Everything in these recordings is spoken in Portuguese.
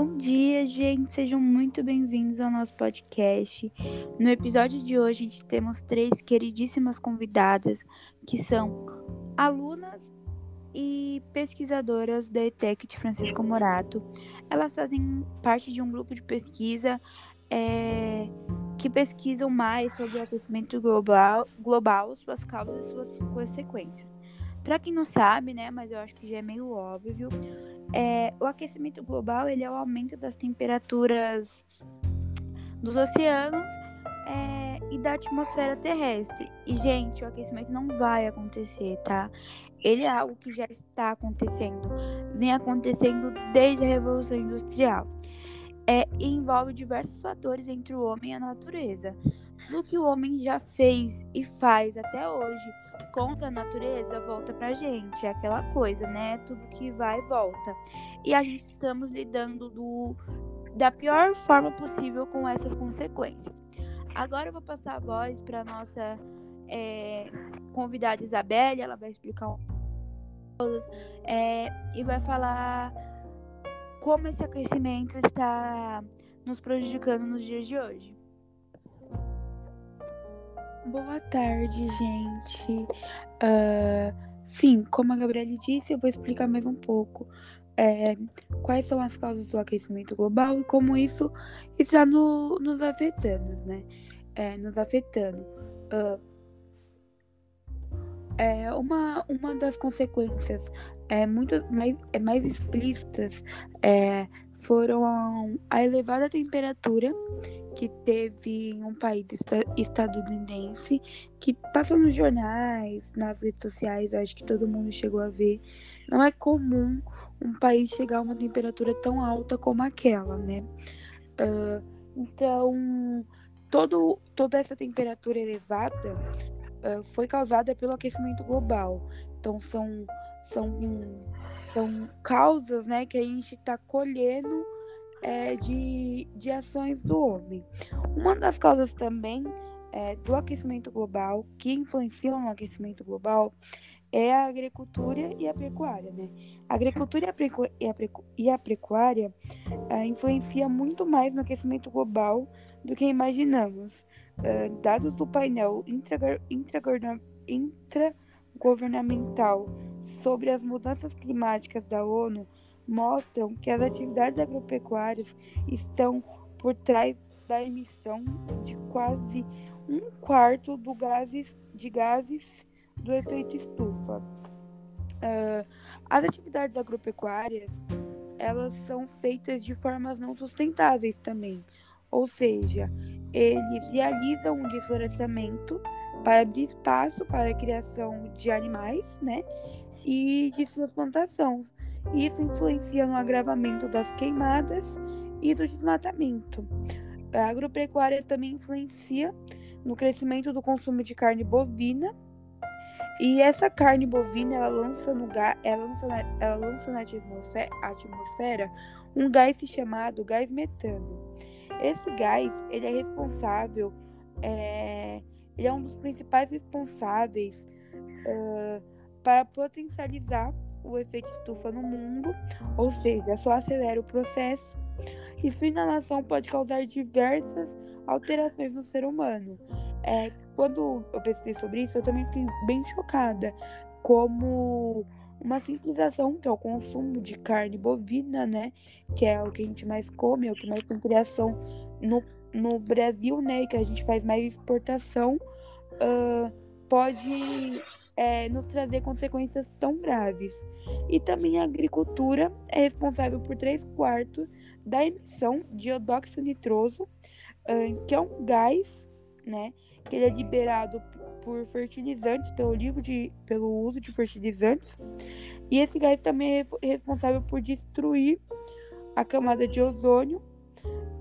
Bom dia, gente. Sejam muito bem-vindos ao nosso podcast. No episódio de hoje, a gente temos três queridíssimas convidadas que são alunas e pesquisadoras da ETEC de Francisco Morato. Elas fazem parte de um grupo de pesquisa é, que pesquisam mais sobre o aquecimento global, global, suas causas e suas consequências. Para quem não sabe, né, mas eu acho que já é meio óbvio, é, o aquecimento global ele é o aumento das temperaturas dos oceanos é, e da atmosfera terrestre. E, gente, o aquecimento não vai acontecer, tá? Ele é algo que já está acontecendo, vem acontecendo desde a Revolução Industrial. É, e envolve diversos fatores entre o homem e a natureza. Do que o homem já fez e faz até hoje contra a natureza volta pra gente. É aquela coisa, né? Tudo que vai volta. E a gente estamos lidando do, da pior forma possível com essas consequências. Agora eu vou passar a voz para nossa é, convidada Isabelle, ela vai explicar coisas é, e vai falar como esse aquecimento está nos prejudicando nos dias de hoje. Boa tarde, gente. Uh, sim, como a Gabriele disse, eu vou explicar mais um pouco é, quais são as causas do aquecimento global e como isso está no, nos afetando, né? É, nos afetando. Uh, é uma, uma das consequências é, muito mais, é, mais explícitas é, foram a elevada temperatura que teve em um país estadunidense, que passou nos jornais, nas redes sociais, acho que todo mundo chegou a ver. Não é comum um país chegar a uma temperatura tão alta como aquela, né? Uh, então, todo, toda essa temperatura elevada uh, foi causada pelo aquecimento global. Então, são, são, são causas né, que a gente está colhendo é, de, de ações do homem. Uma das causas também é, do aquecimento global, que influenciam no aquecimento global, é a agricultura e a pecuária, né? A agricultura e a, precu e a, precu e a pecuária é, influencia muito mais no aquecimento global do que imaginamos. É, dados do painel intragovernamental sobre as mudanças climáticas da ONU mostram que as atividades agropecuárias estão por trás da emissão de quase um quarto do gases, de gases do efeito estufa. Uh, as atividades agropecuárias elas são feitas de formas não sustentáveis também, ou seja, eles realizam um desflorestamento para abrir espaço para a criação de animais, né, e de suas plantações, isso influencia no agravamento das queimadas e do desmatamento. A agropecuária também influencia no crescimento do consumo de carne bovina. E essa carne bovina, ela lança, no ga ela lança, na, ela lança na atmosfera, atmosfera um gás chamado gás metano. Esse gás, ele é responsável, é, ele é um dos principais responsáveis uh, para potencializar o efeito estufa no mundo, ou seja, só acelera o processo, e sua inalação pode causar diversas alterações no ser humano. É, quando eu pesquisei sobre isso, eu também fiquei bem chocada, como uma simples ação, que é o consumo de carne bovina, né? Que é o que a gente mais come, é o que mais tem criação no, no Brasil, né? Que a gente faz mais exportação, uh, pode é, nos trazer consequências tão graves. E também a agricultura é responsável por 3 quartos da emissão de dióxido nitroso, uh, que é um gás, né, que ele é liberado por fertilizantes, pelo, livro de, pelo uso de fertilizantes. E esse gás também é responsável por destruir a camada de ozônio,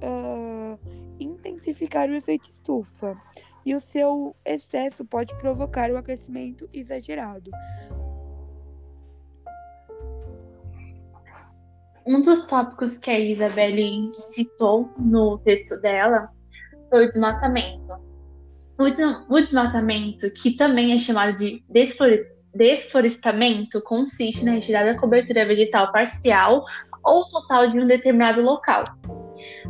uh, intensificar o efeito estufa e o seu excesso pode provocar o aquecimento exagerado. Um dos tópicos que a Isabelle citou no texto dela foi o desmatamento. O desmatamento, que também é chamado de desflorestamento, consiste na retirada da cobertura vegetal parcial ou total de um determinado local.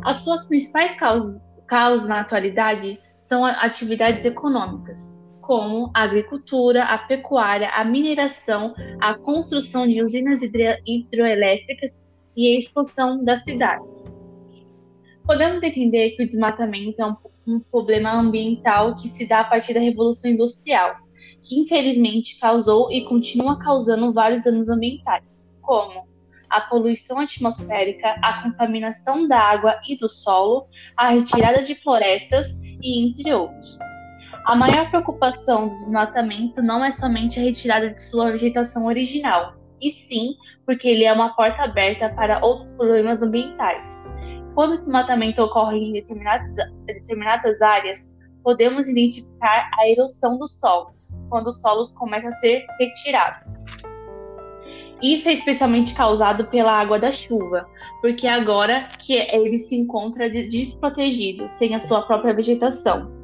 As suas principais causas, causas na atualidade são atividades econômicas, como a agricultura, a pecuária, a mineração, a construção de usinas hidroelétricas e a expansão das cidades. Podemos entender que o desmatamento é um, um problema ambiental que se dá a partir da Revolução Industrial, que infelizmente causou e continua causando vários danos ambientais, como a poluição atmosférica, a contaminação da água e do solo, a retirada de florestas e entre outros. A maior preocupação do desmatamento não é somente a retirada de sua vegetação original, e sim porque ele é uma porta aberta para outros problemas ambientais. Quando o desmatamento ocorre em determinadas, determinadas áreas, podemos identificar a erosão dos solos, quando os solos começam a ser retirados. Isso é especialmente causado pela água da chuva, porque agora que ele se encontra desprotegido, sem a sua própria vegetação.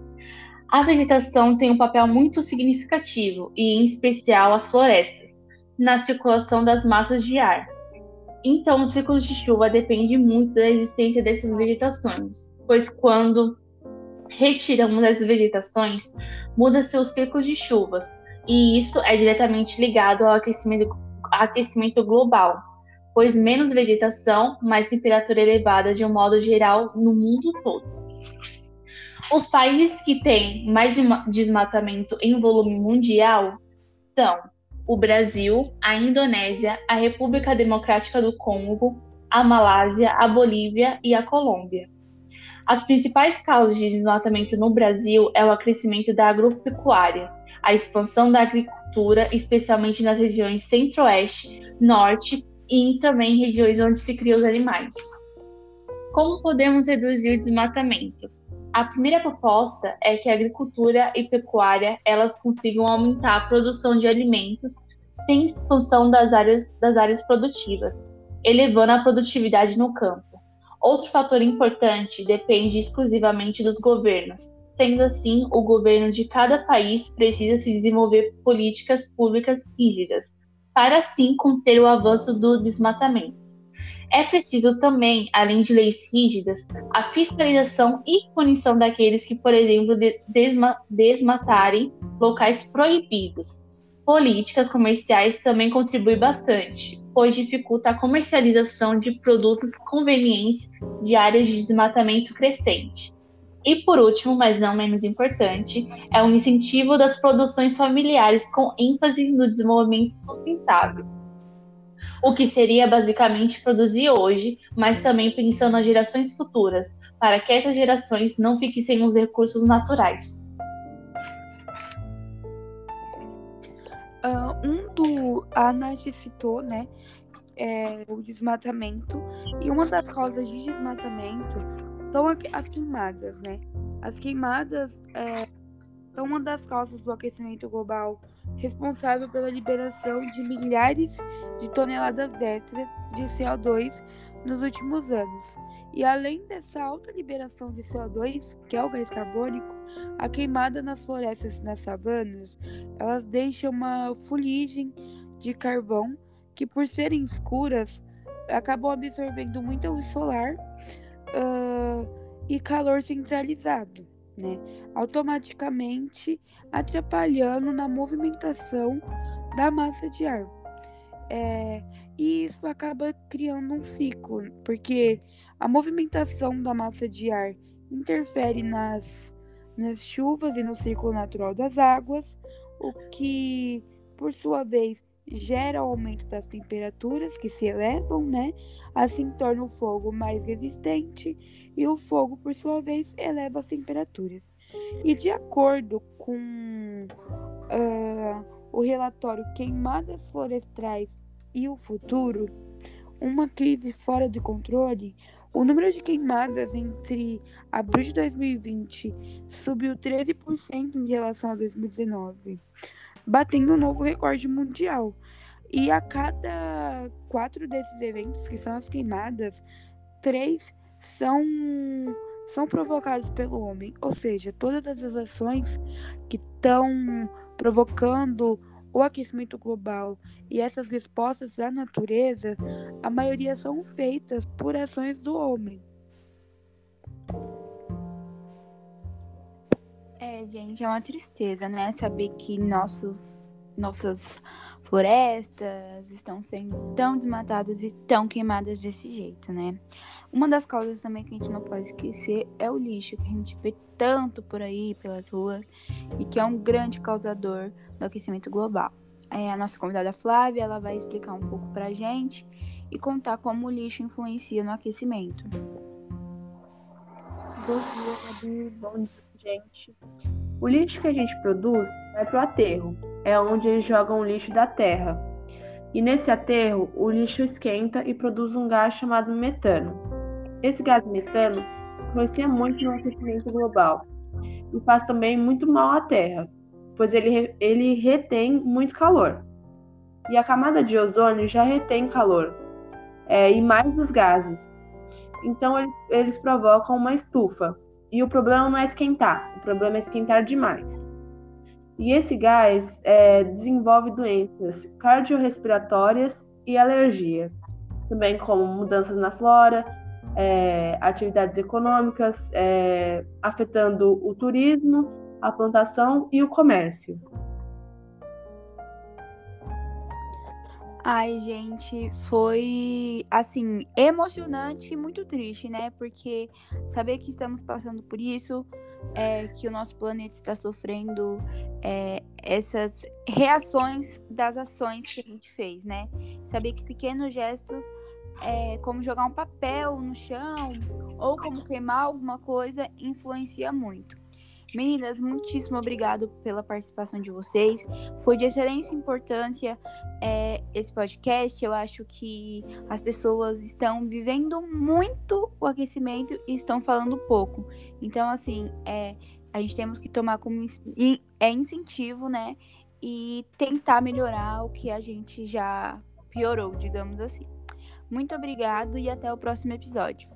A vegetação tem um papel muito significativo, e em especial as florestas, na circulação das massas de ar. Então, os ciclos de chuva dependem muito da existência dessas vegetações, pois quando retiramos as vegetações, muda-se o ciclo de chuvas, e isso é diretamente ligado ao aquecimento, aquecimento global, pois menos vegetação, mais temperatura elevada de um modo geral no mundo todo. Os países que têm mais desmatamento em volume mundial são o Brasil, a Indonésia, a República Democrática do Congo, a Malásia, a Bolívia e a Colômbia. As principais causas de desmatamento no Brasil é o acrescimento da agropecuária, a expansão da agricultura, especialmente nas regiões centro-oeste, norte e também regiões onde se criam os animais. Como podemos reduzir o desmatamento? A primeira proposta é que a agricultura e pecuária elas consigam aumentar a produção de alimentos sem expansão das áreas, das áreas produtivas, elevando a produtividade no campo. Outro fator importante depende exclusivamente dos governos. Sendo assim, o governo de cada país precisa se desenvolver políticas públicas rígidas, para assim conter o avanço do desmatamento. É preciso também, além de leis rígidas, a fiscalização e punição daqueles que, por exemplo, desma desmatarem locais proibidos. Políticas comerciais também contribuem bastante, pois dificulta a comercialização de produtos convenientes de áreas de desmatamento crescente. E por último, mas não menos importante, é o incentivo das produções familiares com ênfase no desenvolvimento sustentável o que seria basicamente produzir hoje, mas também pensando nas gerações futuras, para que essas gerações não fiquem sem os recursos naturais. Uh, um do. A Nath citou, né? É, o desmatamento. E uma das causas de desmatamento são as queimadas, né? As queimadas é, são uma das causas do aquecimento global responsável pela liberação de milhares de toneladas extras de CO2 nos últimos anos. E além dessa alta liberação de CO2, que é o gás carbônico, a queimada nas florestas e nas savanas, elas deixam uma fuligem de carvão que, por serem escuras, acabam absorvendo muita luz solar uh, e calor centralizado né? Automaticamente atrapalhando na movimentação da massa de ar. É, e isso acaba criando um ciclo, porque a movimentação da massa de ar interfere nas, nas chuvas e no ciclo natural das águas, o que, por sua vez, gera o aumento das temperaturas que se elevam, né? Assim torna o fogo mais resistente e o fogo, por sua vez, eleva as temperaturas. E de acordo com uh, o relatório Queimadas Florestais e o Futuro, uma crise fora de controle, o número de queimadas entre abril de 2020 subiu 13% em relação a 2019, batendo um novo recorde mundial. E a cada quatro desses eventos, que são as queimadas, três são, são provocados pelo homem. Ou seja, todas as ações que estão provocando o aquecimento global e essas respostas da natureza, a maioria são feitas por ações do homem. É, gente, é uma tristeza, né? Saber que nossos, nossas florestas estão sendo tão desmatadas e tão queimadas desse jeito, né? Uma das causas também que a gente não pode esquecer é o lixo, que a gente vê tanto por aí pelas ruas e que é um grande causador do aquecimento global. É, a nossa convidada Flávia ela vai explicar um pouco para a gente e contar como o lixo influencia no aquecimento. Bom dia, Gabi. Bom dia, gente. O lixo que a gente produz vai para o aterro, é onde eles jogam o lixo da terra. E nesse aterro, o lixo esquenta e produz um gás chamado metano. Esse gás metano influencia muito no aquecimento global e faz também muito mal à terra, pois ele, ele retém muito calor. E a camada de ozônio já retém calor, é, e mais os gases. Então eles, eles provocam uma estufa. E o problema não é esquentar, o problema é esquentar demais. E esse gás é, desenvolve doenças cardiorrespiratórias e alergia, também como mudanças na flora, é, atividades econômicas, é, afetando o turismo, a plantação e o comércio. Ai, gente, foi assim, emocionante e muito triste, né? Porque saber que estamos passando por isso, é, que o nosso planeta está sofrendo é, essas reações das ações que a gente fez, né? Saber que pequenos gestos, é, como jogar um papel no chão ou como queimar alguma coisa, influencia muito. Meninas, muitíssimo obrigado pela participação de vocês. Foi de excelente importância é, esse podcast. Eu acho que as pessoas estão vivendo muito o aquecimento e estão falando pouco. Então, assim, é, a gente temos que tomar como é incentivo, né? E tentar melhorar o que a gente já piorou, digamos assim. Muito obrigado e até o próximo episódio.